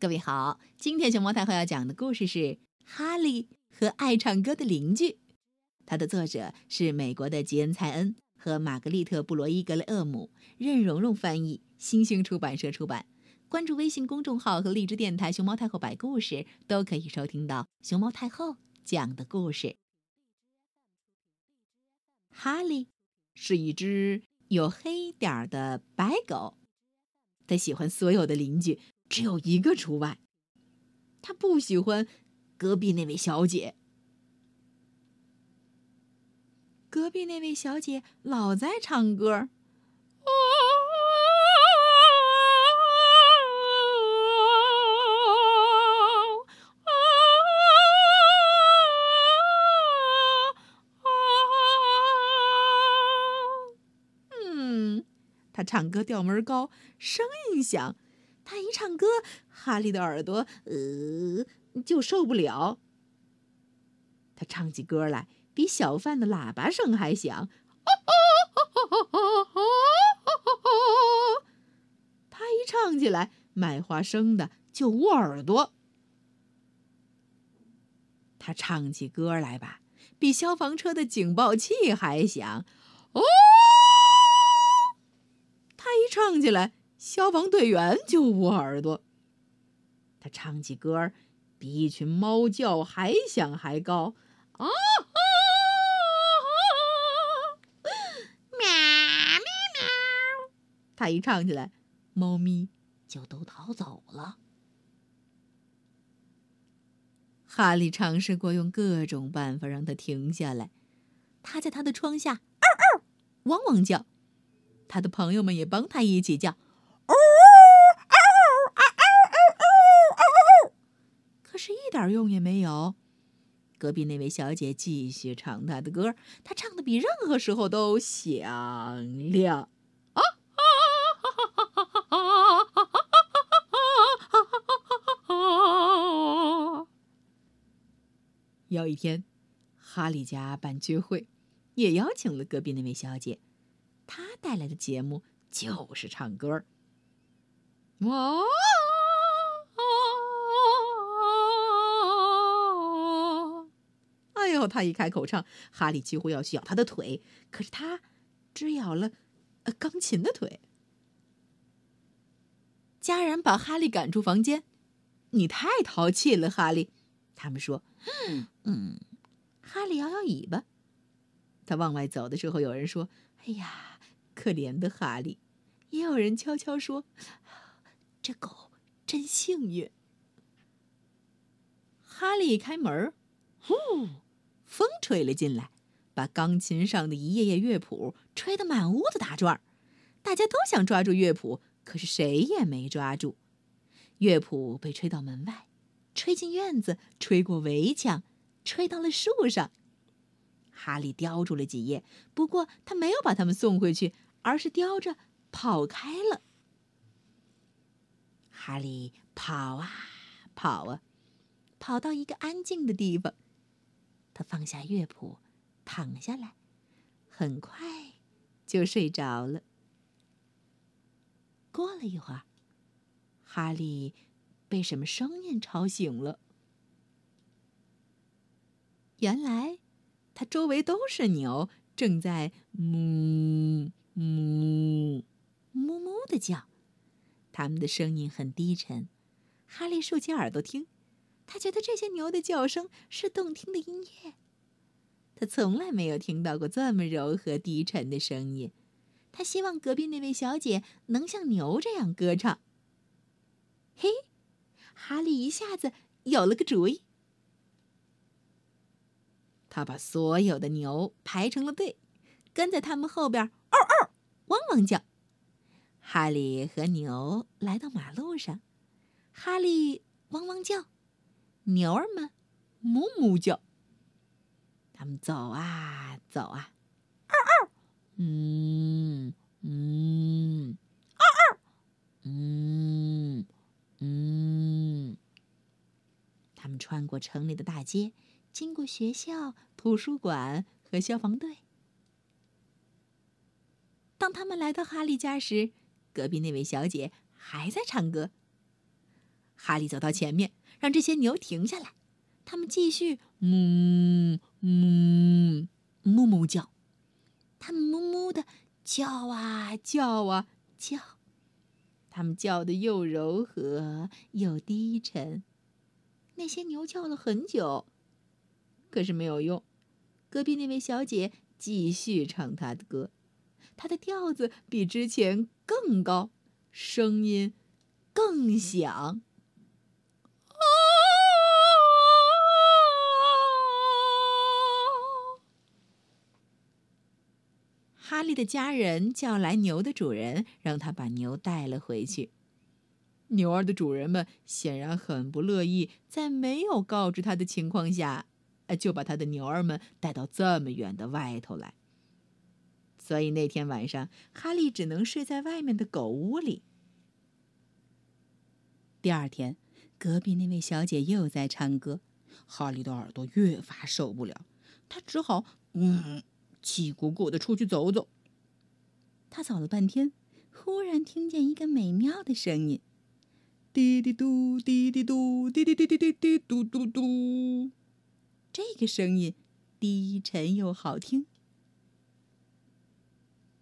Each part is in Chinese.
各位好，今天熊猫太后要讲的故事是《哈利和爱唱歌的邻居》，它的作者是美国的吉恩·蔡恩和玛格丽特·布罗伊格雷厄姆，任蓉蓉翻译，新星出版社出版。关注微信公众号和荔枝电台“熊猫太后摆故事”，都可以收听到熊猫太后讲的故事。哈利是一只有黑点儿的白狗，它喜欢所有的邻居。只有一个除外，他不喜欢隔壁那位小姐。隔壁那位小姐老在唱歌，嗯，她唱歌调门高，声音响。他一唱歌，哈利的耳朵呃就受不了。他唱起歌来比小贩的喇叭声还响，他一唱起来，卖花生的就捂耳朵。他唱起歌来吧，比消防车的警报器还响，哦，他一唱起来。消防队员就捂耳朵。他唱起歌儿比一群猫叫还响还高，啊！喵喵喵！他一唱起来，猫咪就都逃走了。哈利尝试过用各种办法让他停下来。他在他的窗下嗷嗷汪汪叫，他的朋友们也帮他一起叫。可是一点用也没有。隔壁那位小姐继续唱她的歌，她唱的比任何时候都响亮。啊！有一天，哈利家办聚会，也邀请了隔壁那位小姐。她带来的节目就是唱歌。哇！哎呦他一开口唱，哈利几乎要去咬他的腿，可是他只咬了呃钢琴的腿。家人把哈利赶出房间，你太淘气了，哈利。他们说：“嗯。”哈利摇摇尾巴。他往外走的时候，有人说：“哎呀，可怜的哈利。”也有人悄悄说：“这狗真幸运。”哈利一开门，呼。风吹了进来，把钢琴上的一页页乐谱吹得满屋子打转儿。大家都想抓住乐谱，可是谁也没抓住。乐谱被吹到门外，吹进院子，吹过围墙，吹到了树上。哈利叼住了几页，不过他没有把它们送回去，而是叼着跑开了。哈利跑啊跑啊，跑到一个安静的地方。他放下乐谱，躺下来，很快就睡着了。过了一会儿，哈利被什么声音吵醒了。原来，他周围都是牛，正在哞哞哞哞的叫，他们的声音很低沉。哈利竖起耳朵听。他觉得这些牛的叫声是动听的音乐。他从来没有听到过这么柔和低沉的声音。他希望隔壁那位小姐能像牛这样歌唱。嘿，哈利一下子有了个主意。他把所有的牛排成了队，跟在他们后边，嗷嗷，汪汪叫。哈利和牛来到马路上，哈利汪汪叫。牛儿们哞哞叫，他们走啊走啊，嗷嗷，嗯嗯，嗷嗷，嗯嗯。他们穿过城里的大街，经过学校、图书馆和消防队。当他们来到哈利家时，隔壁那位小姐还在唱歌。哈利走到前面，让这些牛停下来。他们继续哞哞哞哞叫。他们哞哞的叫啊叫啊叫。他们叫的又柔和又低沉。那些牛叫了很久，可是没有用。隔壁那位小姐继续唱她的歌，她的调子比之前更高，声音更响。哈利的家人叫来牛的主人，让他把牛带了回去。牛儿的主人们显然很不乐意，在没有告知他的情况下，就把他的牛儿们带到这么远的外头来。所以那天晚上，哈利只能睡在外面的狗屋里。第二天，隔壁那位小姐又在唱歌，哈利的耳朵越发受不了，他只好嗯，气鼓鼓的出去走走。他走了半天，忽然听见一个美妙的声音。滴滴嘟，滴滴嘟，滴滴滴滴滴滴嘟嘟嘟。这个声音低沉又好听。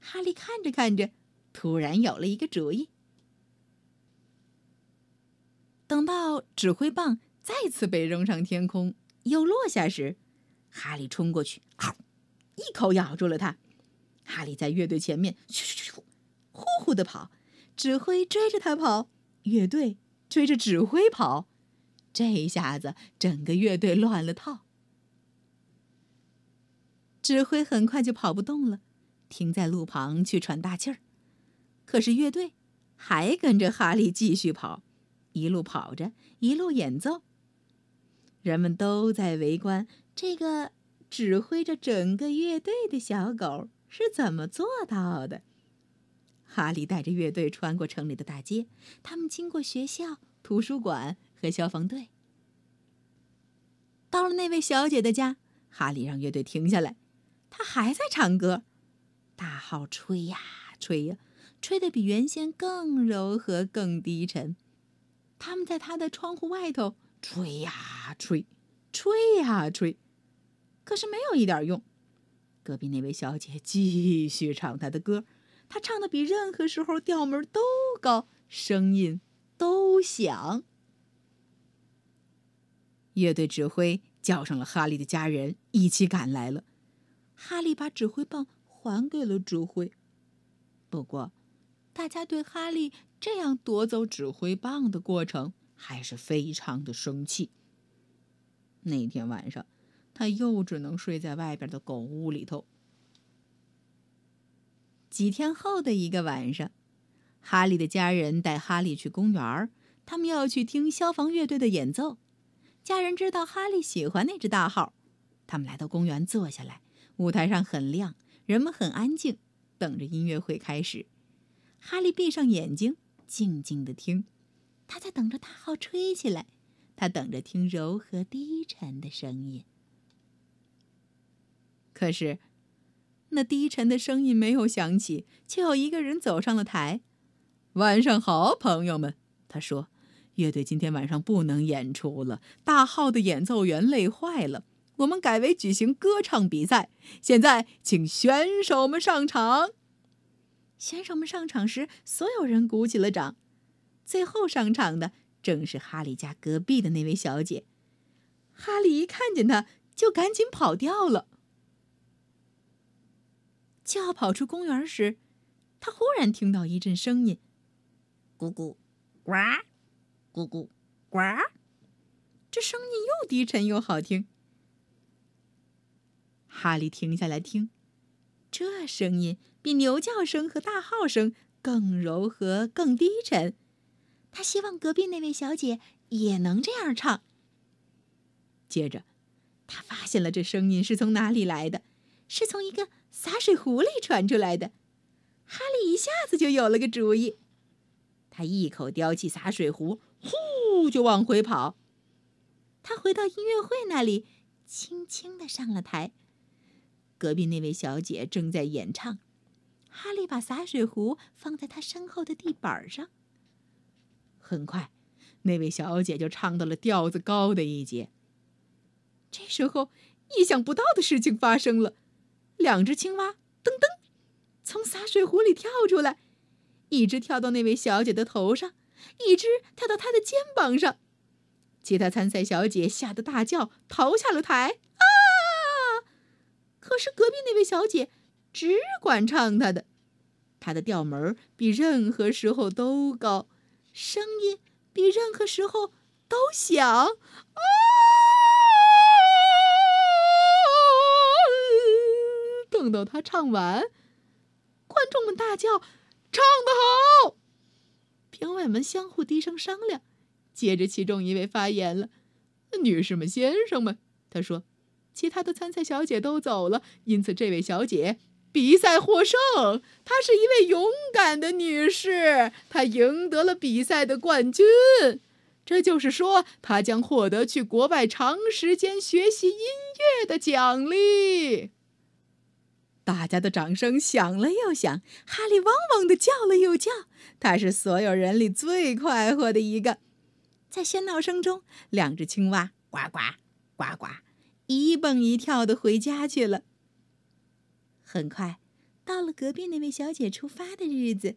哈利看着看着，突然有了一个主意。等到指挥棒再次被扔上天空又落下时，哈利冲过去，一口咬住了它。哈利在乐队前面咻咻咻，呼呼的跑。指挥追着他跑，乐队追着指挥跑，这一下子整个乐队乱了套。指挥很快就跑不动了，停在路旁去喘大气儿。可是乐队还跟着哈利继续跑，一路跑着，一路演奏。人们都在围观这个指挥着整个乐队的小狗是怎么做到的。哈利带着乐队穿过城里的大街，他们经过学校、图书馆和消防队。到了那位小姐的家，哈利让乐队停下来，他还在唱歌，大号吹呀吹呀，吹得比原先更柔和、更低沉。他们在他的窗户外头吹呀吹，吹呀吹，可是没有一点用。隔壁那位小姐继续唱她的歌。他唱的比任何时候调门都高，声音都响。乐队指挥叫上了哈利的家人，一起赶来了。哈利把指挥棒还给了指挥，不过，大家对哈利这样夺走指挥棒的过程还是非常的生气。那天晚上，他又只能睡在外边的狗屋里头。几天后的一个晚上，哈利的家人带哈利去公园他们要去听消防乐队的演奏。家人知道哈利喜欢那只大号，他们来到公园坐下来。舞台上很亮，人们很安静，等着音乐会开始。哈利闭上眼睛，静静的听。他在等着大号吹起来，他等着听柔和低沉的声音。可是。那低沉的声音没有响起，却有一个人走上了台。晚上好，朋友们，他说：“乐队今天晚上不能演出了，大号的演奏员累坏了。我们改为举行歌唱比赛。现在，请选手们上场。”选手们上场时，所有人鼓起了掌。最后上场的正是哈利家隔壁的那位小姐。哈利一看见她，就赶紧跑掉了。就要跑出公园时，他忽然听到一阵声音：“咕咕，呱，咕咕，呱。”这声音又低沉又好听。哈利停下来听，这声音比牛叫声和大号声更柔和、更低沉。他希望隔壁那位小姐也能这样唱。接着，他发现了这声音是从哪里来的，是从一个洒水壶里传出来的。哈利一下子就有了个主意，他一口叼起洒水壶，呼就往回跑。他回到音乐会那里，轻轻的上了台。隔壁那位小姐正在演唱，哈利把洒水壶放在她身后的地板上。很快，那位小姐就唱到了调子高的一节。这时候，意想不到的事情发生了，两只青蛙噔噔从洒水壶里跳出来，一只跳到那位小姐的头上，一只跳到她的肩膀上。其他参赛小姐吓得大叫，逃下了台。是隔壁那位小姐只管唱她的，她的调门比任何时候都高，声音比任何时候都响。啊！等到她唱完，观众们大叫：“唱得好！”评委们相互低声商量。接着，其中一位发言了：“女士们、先生们，他说，其他的参赛小姐都走了，因此这位小姐比赛获胜。她是一位勇敢的女士，她赢得了比赛的冠军。这就是说，她将获得去国外长时间学习音乐的奖励。”大家的掌声响了又响，哈利汪汪的叫了又叫，他是所有人里最快活的一个。在喧闹声中，两只青蛙呱呱呱呱，一蹦一跳的回家去了。很快，到了隔壁那位小姐出发的日子。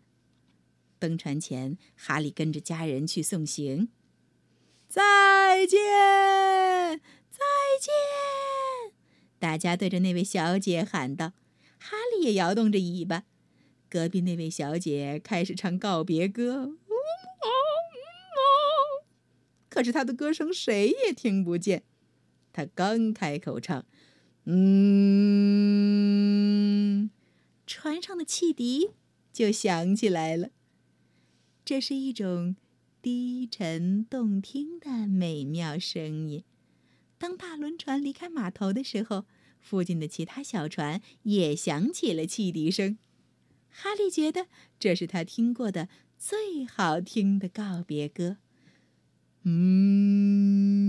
登船前，哈利跟着家人去送行。再见，再见！大家对着那位小姐喊道。哈利也摇动着尾巴。隔壁那位小姐开始唱告别歌。可是他的歌声谁也听不见。他刚开口唱，嗯，船上的汽笛就响起来了。这是一种低沉动听的美妙声音。当大轮船离开码头的时候，附近的其他小船也响起了汽笛声。哈利觉得这是他听过的最好听的告别歌。嗯。